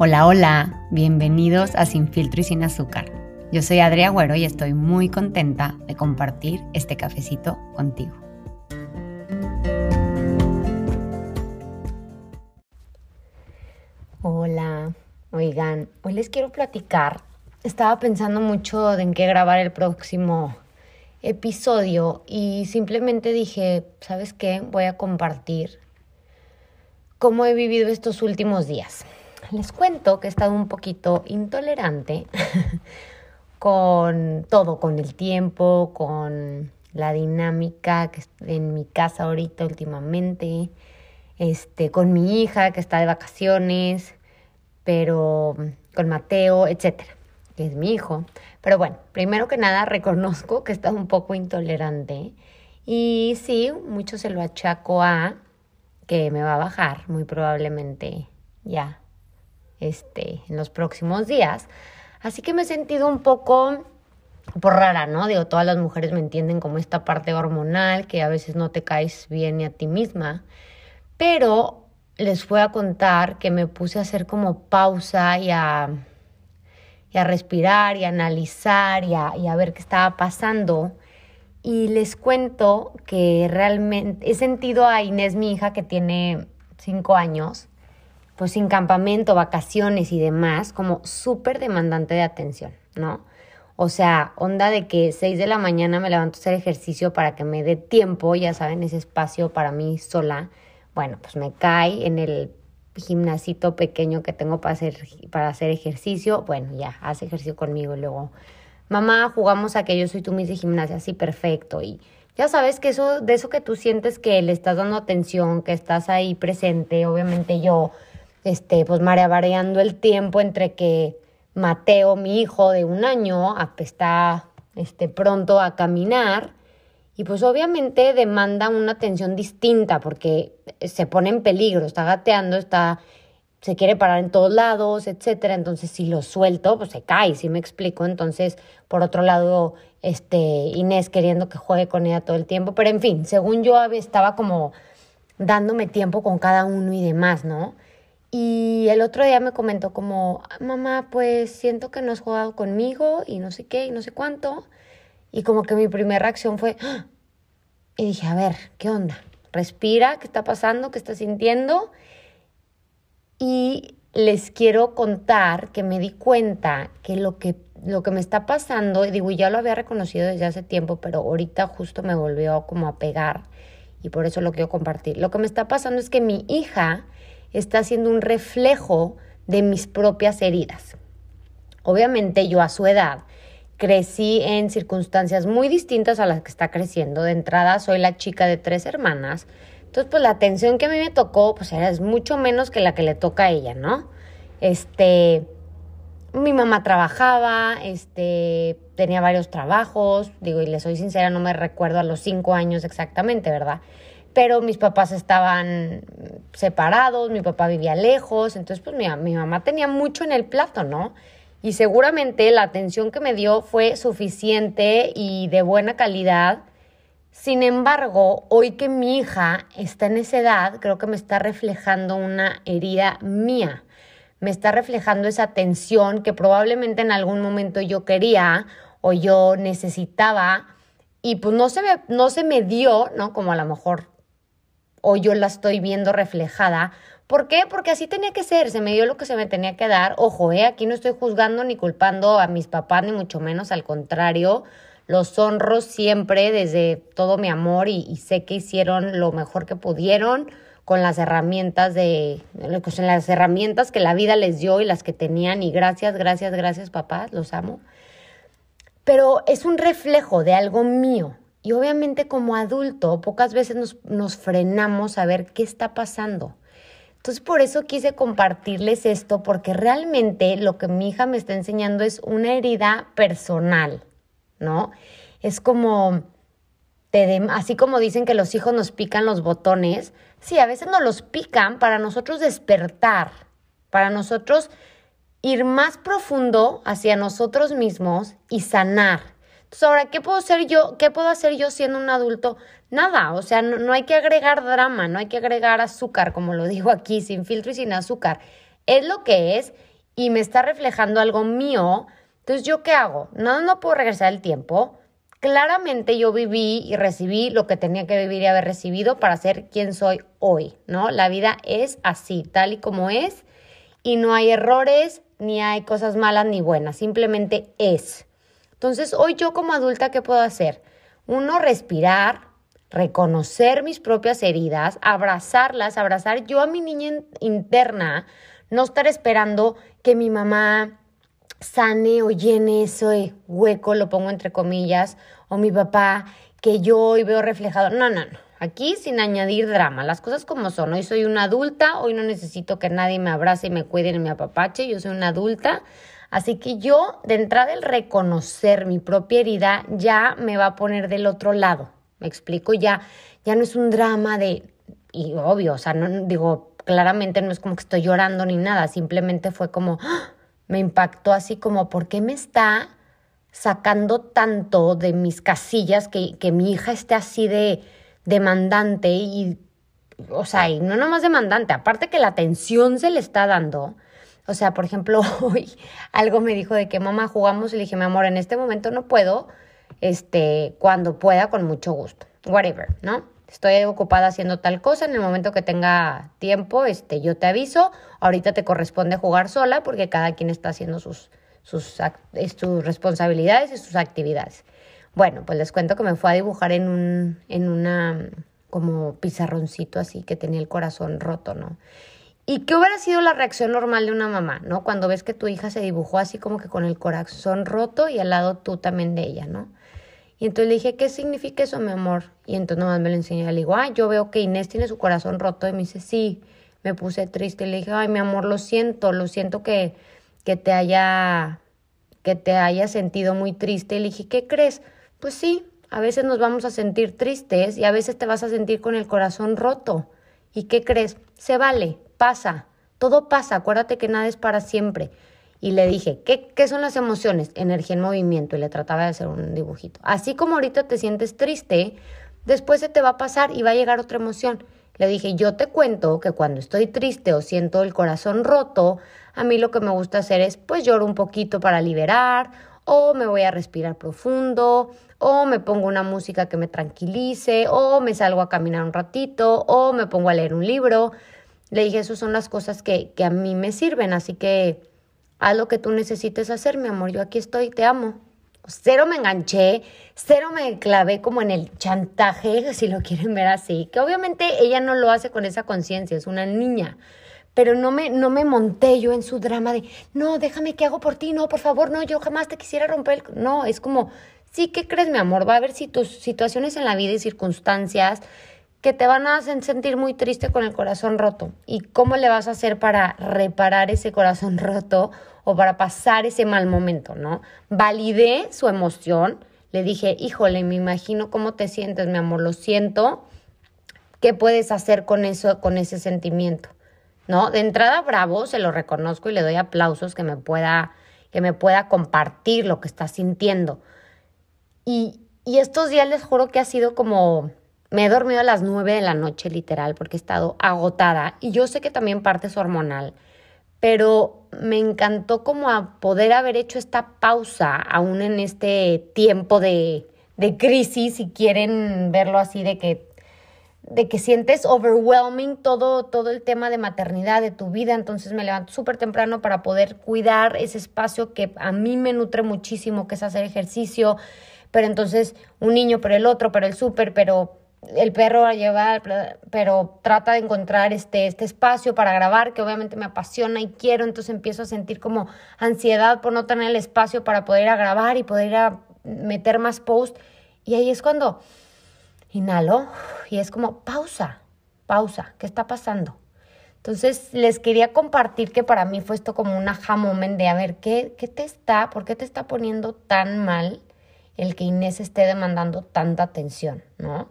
Hola, hola, bienvenidos a Sin Filtro y Sin Azúcar. Yo soy Adria Agüero y estoy muy contenta de compartir este cafecito contigo. Hola, oigan, hoy les quiero platicar. Estaba pensando mucho en qué grabar el próximo episodio y simplemente dije, ¿sabes qué? Voy a compartir cómo he vivido estos últimos días. Les cuento que he estado un poquito intolerante con todo, con el tiempo, con la dinámica que en mi casa ahorita últimamente, este, con mi hija que está de vacaciones, pero con Mateo, etcétera, que es mi hijo. Pero bueno, primero que nada reconozco que he estado un poco intolerante y sí, mucho se lo achaco a que me va a bajar muy probablemente ya este, en los próximos días. Así que me he sentido un poco por rara, ¿no? Digo, todas las mujeres me entienden como esta parte hormonal que a veces no te caes bien ni a ti misma. Pero les voy a contar que me puse a hacer como pausa y a, a respirar y a analizar y a ver qué estaba pasando. Y les cuento que realmente he sentido a Inés, mi hija, que tiene cinco años, pues sin campamento, vacaciones y demás, como súper demandante de atención, ¿no? O sea, onda de que 6 de la mañana me levanto a hacer ejercicio para que me dé tiempo, ya saben, ese espacio para mí sola. Bueno, pues me cae en el gimnasito pequeño que tengo para hacer, para hacer ejercicio. Bueno, ya, hace ejercicio conmigo y luego, mamá, jugamos a que yo soy tú mis gimnasia, así perfecto. Y ya sabes que eso, de eso que tú sientes que le estás dando atención, que estás ahí presente, obviamente yo este, pues variando el tiempo entre que Mateo, mi hijo de un año, está este, pronto a caminar y pues obviamente demanda una atención distinta porque se pone en peligro, está gateando, está, se quiere parar en todos lados, etcétera. Entonces, si lo suelto, pues se cae, si me explico. Entonces, por otro lado, este, Inés queriendo que juegue con ella todo el tiempo. Pero en fin, según yo estaba como dándome tiempo con cada uno y demás, ¿no? Y el otro día me comentó como, mamá, pues siento que no has jugado conmigo y no sé qué y no sé cuánto. Y como que mi primera reacción fue, ¡Ah! y dije, a ver, ¿qué onda? Respira, ¿qué está pasando? ¿Qué está sintiendo? Y les quiero contar que me di cuenta que lo que, lo que me está pasando, y digo, ya lo había reconocido desde hace tiempo, pero ahorita justo me volvió como a pegar y por eso lo quiero compartir. Lo que me está pasando es que mi hija está siendo un reflejo de mis propias heridas. Obviamente yo a su edad crecí en circunstancias muy distintas a las que está creciendo. De entrada soy la chica de tres hermanas. Entonces, pues la atención que a mí me tocó, pues era es mucho menos que la que le toca a ella, ¿no? Este, mi mamá trabajaba, este, tenía varios trabajos, digo, y le soy sincera, no me recuerdo a los cinco años exactamente, ¿verdad? Pero mis papás estaban separados, mi papá vivía lejos, entonces pues mi, mi mamá tenía mucho en el plato, ¿no? Y seguramente la atención que me dio fue suficiente y de buena calidad. Sin embargo, hoy que mi hija está en esa edad, creo que me está reflejando una herida mía. Me está reflejando esa atención que probablemente en algún momento yo quería o yo necesitaba y pues no se me, no se me dio, ¿no? Como a lo mejor o yo la estoy viendo reflejada. ¿Por qué? Porque así tenía que ser, se me dio lo que se me tenía que dar. Ojo, eh, aquí no estoy juzgando ni culpando a mis papás, ni mucho menos, al contrario, los honro siempre desde todo mi amor y, sé que hicieron lo mejor que pudieron con las herramientas de con las herramientas que la vida les dio y las que tenían y gracias, gracias, gracias papás, los amo. Pero es un reflejo de algo mío, y obviamente como adulto pocas veces nos, nos frenamos a ver qué está pasando. Entonces por eso quise compartirles esto, porque realmente lo que mi hija me está enseñando es una herida personal, ¿no? Es como, te así como dicen que los hijos nos pican los botones, sí, a veces nos los pican para nosotros despertar, para nosotros ir más profundo hacia nosotros mismos y sanar. Entonces, ahora, ¿qué puedo hacer yo? ¿Qué puedo hacer yo siendo un adulto? Nada, o sea, no, hay que agregar drama, no hay que agregar azúcar, como lo digo aquí, sin filtro y sin azúcar. Es lo que es y me está reflejando algo mío, entonces ¿yo qué hago? No, no puedo regresar el tiempo. Claramente yo viví y recibí lo que tenía que vivir y haber recibido para ser quien soy hoy, ¿no? La vida es así, tal y como es, y no hay errores, ni hay cosas malas ni buenas, simplemente es. Entonces, hoy yo como adulta, ¿qué puedo hacer? Uno, respirar, reconocer mis propias heridas, abrazarlas, abrazar yo a mi niña interna, no estar esperando que mi mamá sane o llene ese hueco, lo pongo entre comillas, o mi papá, que yo hoy veo reflejado. No, no, no. Aquí sin añadir drama, las cosas como son. Hoy soy una adulta, hoy no necesito que nadie me abrace y me cuide ni me apapache, yo soy una adulta. Así que yo, de entrada, el reconocer mi propia herida ya me va a poner del otro lado. Me explico, ya, ya no es un drama de, y obvio, o sea, no digo, claramente no es como que estoy llorando ni nada, simplemente fue como, ¡ah! me impactó así como, ¿por qué me está sacando tanto de mis casillas que, que mi hija esté así de demandante y, o sea, y no nomás demandante, aparte que la atención se le está dando. O sea, por ejemplo, hoy algo me dijo de que mamá jugamos y le dije, mi amor, en este momento no puedo, este, cuando pueda, con mucho gusto, whatever, ¿no? Estoy ocupada haciendo tal cosa, en el momento que tenga tiempo, este, yo te aviso, ahorita te corresponde jugar sola porque cada quien está haciendo sus, sus, sus responsabilidades y sus actividades. Bueno, pues les cuento que me fue a dibujar en un, en una como pizarroncito así que tenía el corazón roto, ¿no? ¿Y qué hubiera sido la reacción normal de una mamá, ¿no? Cuando ves que tu hija se dibujó así como que con el corazón roto y al lado tú también de ella, ¿no? Y entonces le dije, ¿qué significa eso, mi amor? Y entonces nomás me lo enseñó. Le digo, ay, yo veo que Inés tiene su corazón roto. Y me dice, sí, me puse triste. Le dije, ay, mi amor, lo siento, lo siento que, que te haya, que te haya sentido muy triste. Y le dije, ¿qué crees? Pues sí, a veces nos vamos a sentir tristes y a veces te vas a sentir con el corazón roto. ¿Y qué crees? Se vale, pasa, todo pasa, acuérdate que nada es para siempre y le dije, ¿qué, ¿qué son las emociones? Energía en movimiento y le trataba de hacer un dibujito. Así como ahorita te sientes triste, después se te va a pasar y va a llegar otra emoción. Le dije, yo te cuento que cuando estoy triste o siento el corazón roto, a mí lo que me gusta hacer es, pues lloro un poquito para liberar, o me voy a respirar profundo, o me pongo una música que me tranquilice, o me salgo a caminar un ratito, o me pongo a leer un libro. Le dije, esas son las cosas que, que a mí me sirven, así que Haz lo que tú necesites hacer, mi amor. Yo aquí estoy, te amo. Cero me enganché, cero me clavé como en el chantaje, si lo quieren ver así. Que obviamente ella no lo hace con esa conciencia, es una niña. Pero no me, no me monté yo en su drama de, no, déjame que hago por ti, no, por favor, no, yo jamás te quisiera romper el... No, es como, sí, ¿qué crees, mi amor? Va a haber situaciones en la vida y circunstancias que te van a hacer sentir muy triste con el corazón roto. ¿Y cómo le vas a hacer para reparar ese corazón roto o para pasar ese mal momento, no? Validé su emoción, le dije, híjole, me imagino cómo te sientes, mi amor, lo siento. ¿Qué puedes hacer con eso, con ese sentimiento? ¿No? De entrada, bravo, se lo reconozco y le doy aplausos que me pueda, que me pueda compartir lo que está sintiendo. Y, y estos días les juro que ha sido como me he dormido a las nueve de la noche, literal, porque he estado agotada. Y yo sé que también parte es hormonal, pero me encantó como a poder haber hecho esta pausa, aún en este tiempo de, de crisis, si quieren verlo así, de que de que sientes overwhelming todo, todo el tema de maternidad, de tu vida, entonces me levanto súper temprano para poder cuidar ese espacio que a mí me nutre muchísimo, que es hacer ejercicio, pero entonces un niño, pero el otro, pero el súper, pero el perro a llevar, pero trata de encontrar este, este espacio para grabar, que obviamente me apasiona y quiero, entonces empiezo a sentir como ansiedad por no tener el espacio para poder ir grabar y poder meter más post. Y ahí es cuando inhalo y es como pausa, pausa, ¿qué está pasando? Entonces les quería compartir que para mí fue esto como un aha de a ver, ¿qué, qué te está, por qué te está poniendo tan mal el que Inés esté demandando tanta atención, ¿no?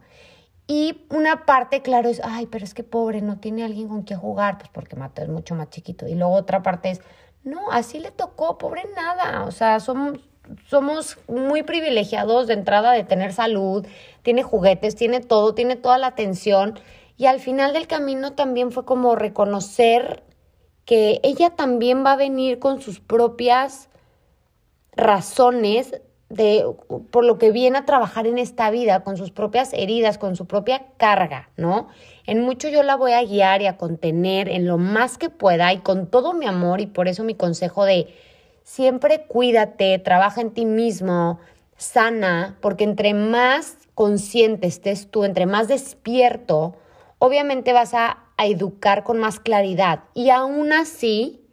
Y una parte, claro, es, ay, pero es que pobre, no tiene alguien con quien jugar, pues porque Mateo es mucho más chiquito. Y luego otra parte es, no, así le tocó, pobre nada. O sea, somos, somos muy privilegiados de entrada de tener salud, tiene juguetes, tiene todo, tiene toda la atención. Y al final del camino también fue como reconocer que ella también va a venir con sus propias razones de por lo que viene a trabajar en esta vida, con sus propias heridas, con su propia carga, ¿no? En mucho yo la voy a guiar y a contener en lo más que pueda y con todo mi amor y por eso mi consejo de siempre cuídate, trabaja en ti mismo, sana, porque entre más consciente estés tú, entre más despierto, obviamente vas a, a educar con más claridad y aún así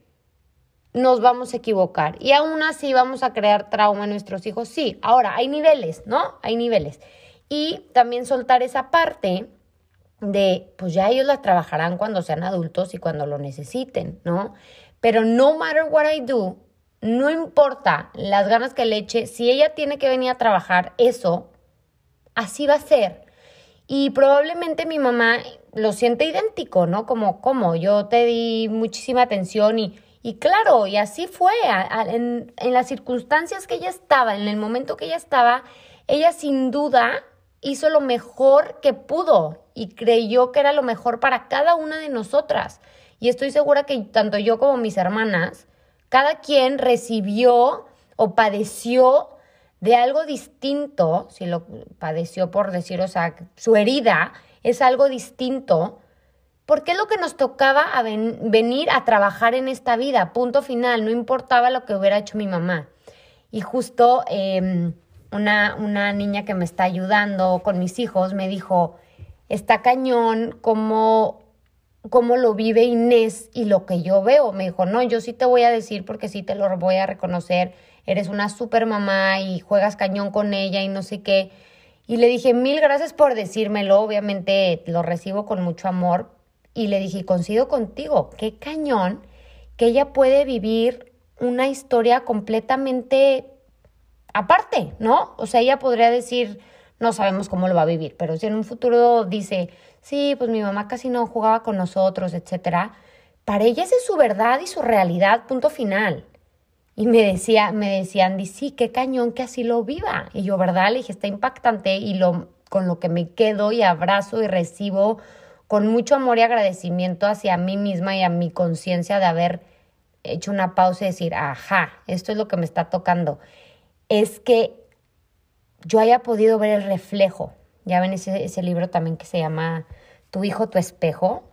nos vamos a equivocar y aún así vamos a crear trauma en nuestros hijos. Sí, ahora hay niveles, ¿no? Hay niveles. Y también soltar esa parte de, pues ya ellos la trabajarán cuando sean adultos y cuando lo necesiten, ¿no? Pero no matter what I do, no importa las ganas que le eche, si ella tiene que venir a trabajar eso, así va a ser. Y probablemente mi mamá lo siente idéntico, ¿no? Como, como yo te di muchísima atención y y claro, y así fue, en, las circunstancias que ella estaba, en el momento que ella estaba, ella sin duda hizo lo mejor que pudo y creyó que era lo mejor para cada una de nosotras. Y estoy segura que tanto yo como mis hermanas, cada quien recibió o padeció de algo distinto, si lo padeció por decir, o sea, su herida es algo distinto porque es lo que nos tocaba a venir a trabajar en esta vida, punto final, no importaba lo que hubiera hecho mi mamá. Y justo em, una, una niña que me está ayudando con mis hijos me dijo, está cañón cómo, cómo lo vive Inés y lo que yo veo. Me dijo, no, yo sí te voy a decir porque sí te lo voy a reconocer, eres una super mamá y juegas cañón con ella y no sé qué. Y le dije, mil gracias por decírmelo, obviamente lo recibo con mucho amor, y le dije, coincido contigo, qué cañón que ella puede vivir una historia completamente aparte, ¿no? O sea, ella podría decir, no sabemos cómo lo va a vivir, pero si en un futuro dice, sí, pues mi mamá casi no jugaba con nosotros, etcétera, para ella esa es su verdad y su realidad, punto final. Y me decía, me decía Andy, sí, qué cañón que así lo viva. Y yo, ¿verdad? Le dije, está impactante y lo, con lo que me quedo y abrazo y recibo con mucho amor y agradecimiento hacia mí misma y a mi conciencia de haber hecho una pausa y decir, ajá, esto es lo que me está tocando, es que yo haya podido ver el reflejo. Ya ven ese, ese libro también que se llama Tu hijo, tu espejo.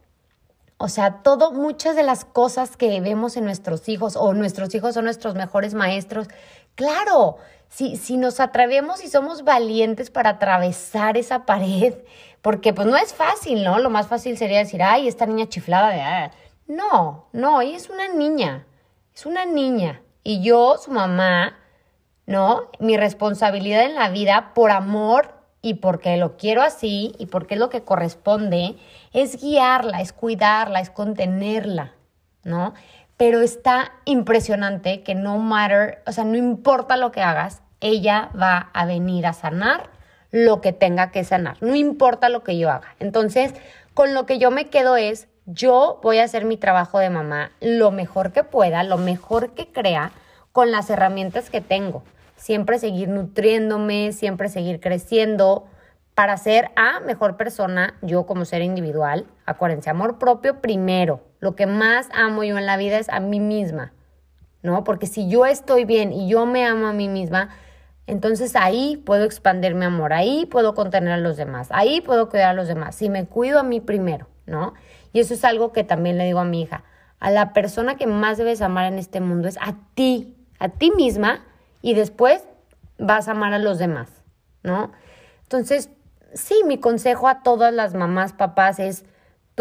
O sea, todo, muchas de las cosas que vemos en nuestros hijos o nuestros hijos son nuestros mejores maestros. Claro, si, si nos atrevemos y somos valientes para atravesar esa pared porque pues no es fácil, ¿no? Lo más fácil sería decir, ay, esta niña chiflada de... Ah". No, no, ella es una niña, es una niña. Y yo, su mamá, ¿no? Mi responsabilidad en la vida, por amor y porque lo quiero así y porque es lo que corresponde, es guiarla, es cuidarla, es contenerla, ¿no? Pero está impresionante que no matter, o sea, no importa lo que hagas, ella va a venir a sanar lo que tenga que sanar, no importa lo que yo haga. Entonces, con lo que yo me quedo es, yo voy a hacer mi trabajo de mamá lo mejor que pueda, lo mejor que crea, con las herramientas que tengo. Siempre seguir nutriéndome, siempre seguir creciendo para ser a mejor persona, yo como ser individual. Acuérdense, amor propio primero. Lo que más amo yo en la vida es a mí misma, ¿no? Porque si yo estoy bien y yo me amo a mí misma, entonces ahí puedo expandir mi amor, ahí puedo contener a los demás, ahí puedo cuidar a los demás, si me cuido a mí primero, ¿no? Y eso es algo que también le digo a mi hija, a la persona que más debes amar en este mundo es a ti, a ti misma, y después vas a amar a los demás, ¿no? Entonces, sí, mi consejo a todas las mamás, papás es,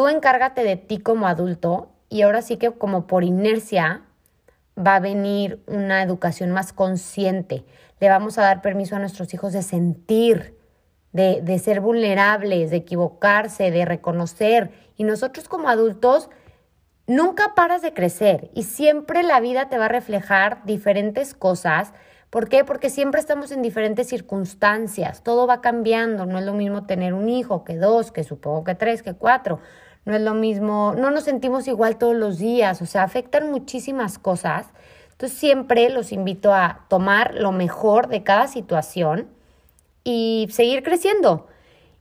tú encárgate de ti como adulto y ahora sí que como por inercia va a venir una educación más consciente le vamos a dar permiso a nuestros hijos de sentir, de, de, ser vulnerables, de equivocarse, de reconocer. Y nosotros como adultos nunca paras de crecer y siempre la vida te va a reflejar diferentes cosas. ¿Por qué? Porque siempre estamos en diferentes circunstancias, todo va cambiando, no es lo mismo tener un hijo que dos, que supongo que tres, que cuatro, no es lo mismo, no nos sentimos igual todos los días, o sea, afectan muchísimas cosas entonces siempre los invito a tomar lo mejor de cada situación y seguir creciendo.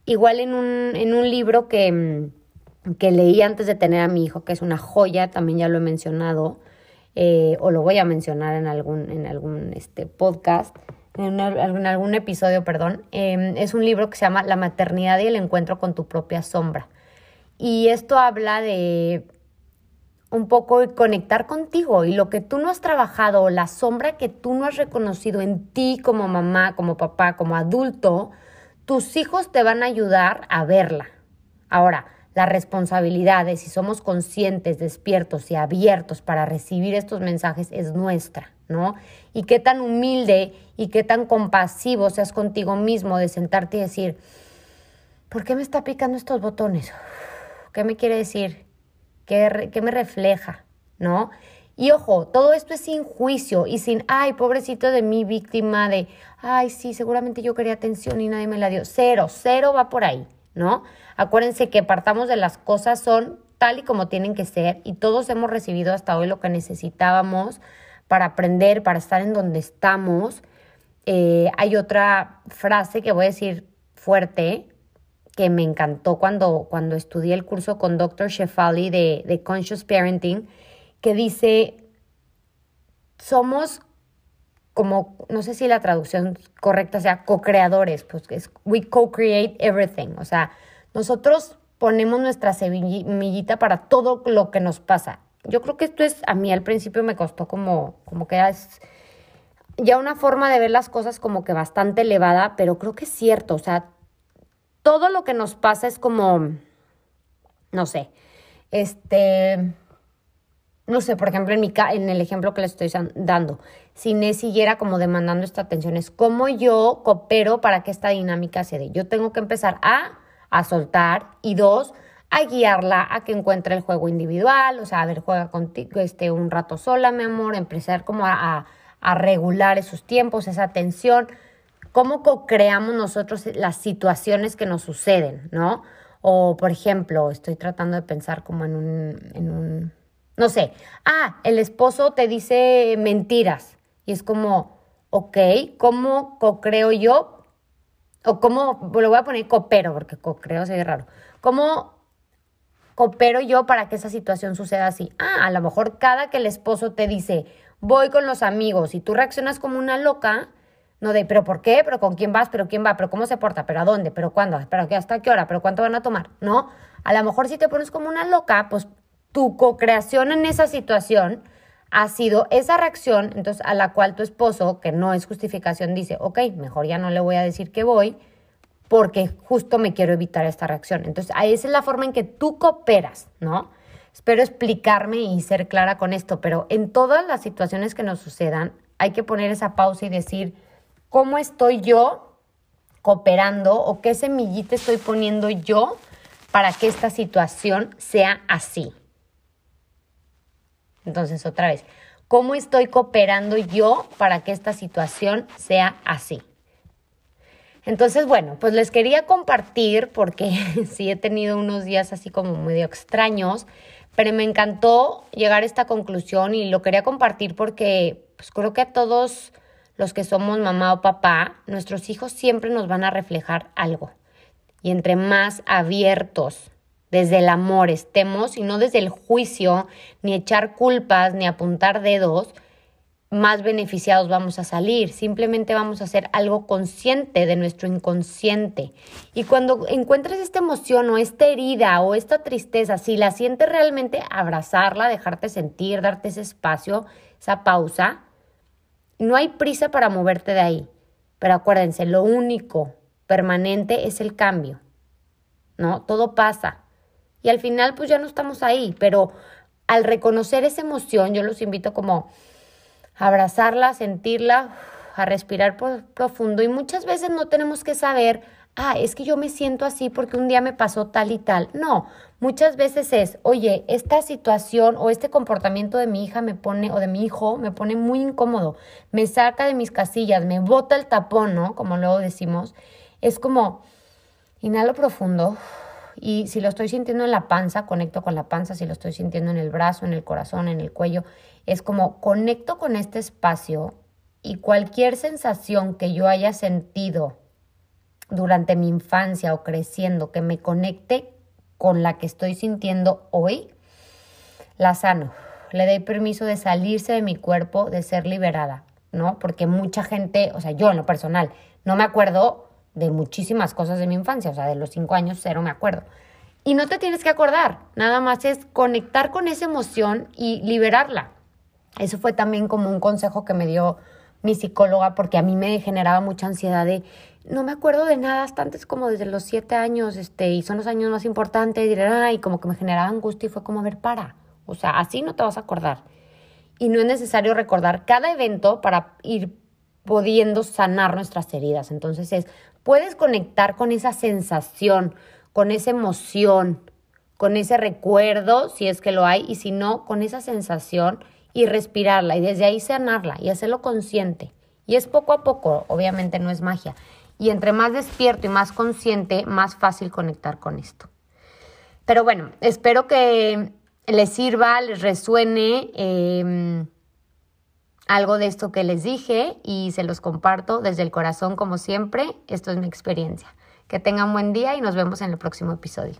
Igual en un, en un libro que, que leí antes de tener a mi hijo, que es una joya, también ya lo he mencionado, eh, o lo voy a mencionar en algún, en algún este, podcast, en, algún episodio, perdón. Em, es un libro que se llama La maternidad y el encuentro con tu propia sombra. Y esto habla de un poco conectar contigo y lo que tú no has trabajado, la sombra que tú no has reconocido en ti como mamá, como papá, como adulto, tus hijos te van a ayudar a verla. Ahora, la responsabilidad de si somos conscientes, despiertos y abiertos para recibir estos mensajes es nuestra, ¿no? Y qué tan humilde y qué tan compasivo seas contigo mismo de sentarte y decir, ¿por qué me está picando estos botones? ¿Qué me quiere decir? ¿Qué, me refleja? ¿No? Y ojo, todo esto es sin juicio y sin, ay, pobrecito de mi víctima, de, ay, sí, seguramente yo quería atención y nadie me la dio. Cero, cero va por ahí, ¿no? Acuérdense que partamos de las cosas son tal y como tienen que ser y todos hemos recibido hasta hoy lo que necesitábamos para aprender, para estar en donde estamos. Eh, hay otra frase que voy a decir fuerte, que me encantó cuando, cuando estudié el curso con Dr. Shefali de, Conscious Parenting, que dice, somos como, no sé si la traducción correcta sea co-creadores, pues es we co-create everything, o sea, nosotros ponemos nuestra semillita para todo lo que nos pasa. Yo creo que esto es, a mí al principio me costó como, como que es ya una forma de ver las cosas como que bastante elevada, pero creo que es cierto, o sea, todo lo que nos pasa es como, no sé, este, no sé, por ejemplo, en, mi, en el ejemplo que le estoy dando, si Inés siguiera como demandando esta atención, es cómo yo coopero para que esta dinámica se dé. Yo tengo que empezar a, a soltar y dos, a guiarla a que encuentre el juego individual, o sea, a ver, juega contigo este, un rato sola, mi amor, empezar como a, a regular esos tiempos, esa atención cómo co-creamos nosotros las situaciones que nos suceden, ¿no? O, por ejemplo, estoy tratando de pensar como en un, en un, no sé, ah, el esposo te dice mentiras y es como, ok, ¿cómo co-creo yo? O cómo, lo voy a poner coopero, porque co-creo se ve raro. ¿Cómo coopero yo para que esa situación suceda así? Ah, a lo mejor cada que el esposo te dice, voy con los amigos y tú reaccionas como una loca, no de, pero ¿por qué? ¿Pero con quién vas? ¿Pero quién va? ¿Pero cómo se porta? ¿Pero a dónde? ¿Pero cuándo? ¿Pero hasta qué hora? ¿Pero cuánto van a tomar? No. A lo mejor si te pones como una loca, pues tu co-creación en esa situación ha sido esa reacción, entonces a la cual tu esposo, que no es justificación, dice, ok, mejor ya no le voy a decir que voy porque justo me quiero evitar esta reacción. Entonces, ahí es la forma en que tú cooperas, ¿no? Espero explicarme y ser clara con esto, pero en todas las situaciones que nos sucedan, hay que poner esa pausa y decir, cómo estoy yo cooperando o qué semillita estoy poniendo yo para que esta situación sea así. Entonces, otra vez, ¿cómo estoy cooperando yo para que esta situación sea así? Entonces, bueno, pues les quería compartir porque sí he tenido unos días así como medio extraños, pero me encantó llegar a esta conclusión y lo quería compartir porque pues creo que a todos los que somos mamá o papá, nuestros hijos siempre nos van a reflejar algo. Y entre más abiertos desde el amor estemos y no desde el juicio, ni echar culpas, ni apuntar dedos, más beneficiados vamos a salir. Simplemente vamos a hacer algo consciente de nuestro inconsciente. Y cuando encuentres esta emoción o esta herida o esta tristeza, si la sientes realmente, abrazarla, dejarte sentir, darte ese espacio, esa pausa no hay prisa para moverte de ahí, pero acuérdense, lo único permanente es el cambio, ¿no? Todo pasa. Y al final pues ya no estamos ahí, pero al reconocer esa emoción, yo los invito como a abrazarla, a sentirla, a respirar profundo y muchas veces no tenemos que saber ah, es que yo me siento así porque un día me pasó tal y tal. No, muchas veces es, oye, esta situación o este comportamiento de mi hija me pone, o de mi hijo, me pone muy incómodo, me saca de mis casillas, me bota el tapón, ¿no? Como luego decimos. Es como, inhalo profundo. Y si lo estoy sintiendo en la panza, conecto con la panza. Si lo estoy sintiendo en el brazo, en el corazón, en el cuello, es como conecto con este espacio y cualquier sensación que yo haya sentido durante mi infancia o creciendo, que me conecte con la que estoy sintiendo hoy, la sano. Le doy permiso de salirse de mi cuerpo, de ser liberada, ¿no? Porque mucha gente, o sea, yo en lo personal, no me acuerdo de muchísimas cosas de mi infancia, o sea, de los cinco años cero me acuerdo. Y no te tienes que acordar, nada más es conectar con esa emoción y liberarla. Eso fue también como un consejo que me dio mi psicóloga porque a mí me generaba mucha ansiedad de no me acuerdo de nada hasta antes como desde los siete años, este, y son los años más importantes, y, y como que me generaba angustia y fue como, a ver, para, o sea, así no te vas a acordar. Y no es necesario recordar cada evento para ir pudiendo sanar nuestras heridas. Entonces es, puedes conectar con esa sensación, con esa emoción, con ese recuerdo, si es que lo hay, y si no, con esa sensación y respirarla y desde ahí sanarla y hacerlo consciente. Y es poco a poco, obviamente no es magia. Y entre más despierto y más consciente, más fácil conectar con esto. Pero bueno, espero que les sirva, les resuene em, algo de esto que les dije y se los comparto desde el corazón como siempre. Esto es mi experiencia. Que tengan buen día y nos vemos en el próximo episodio.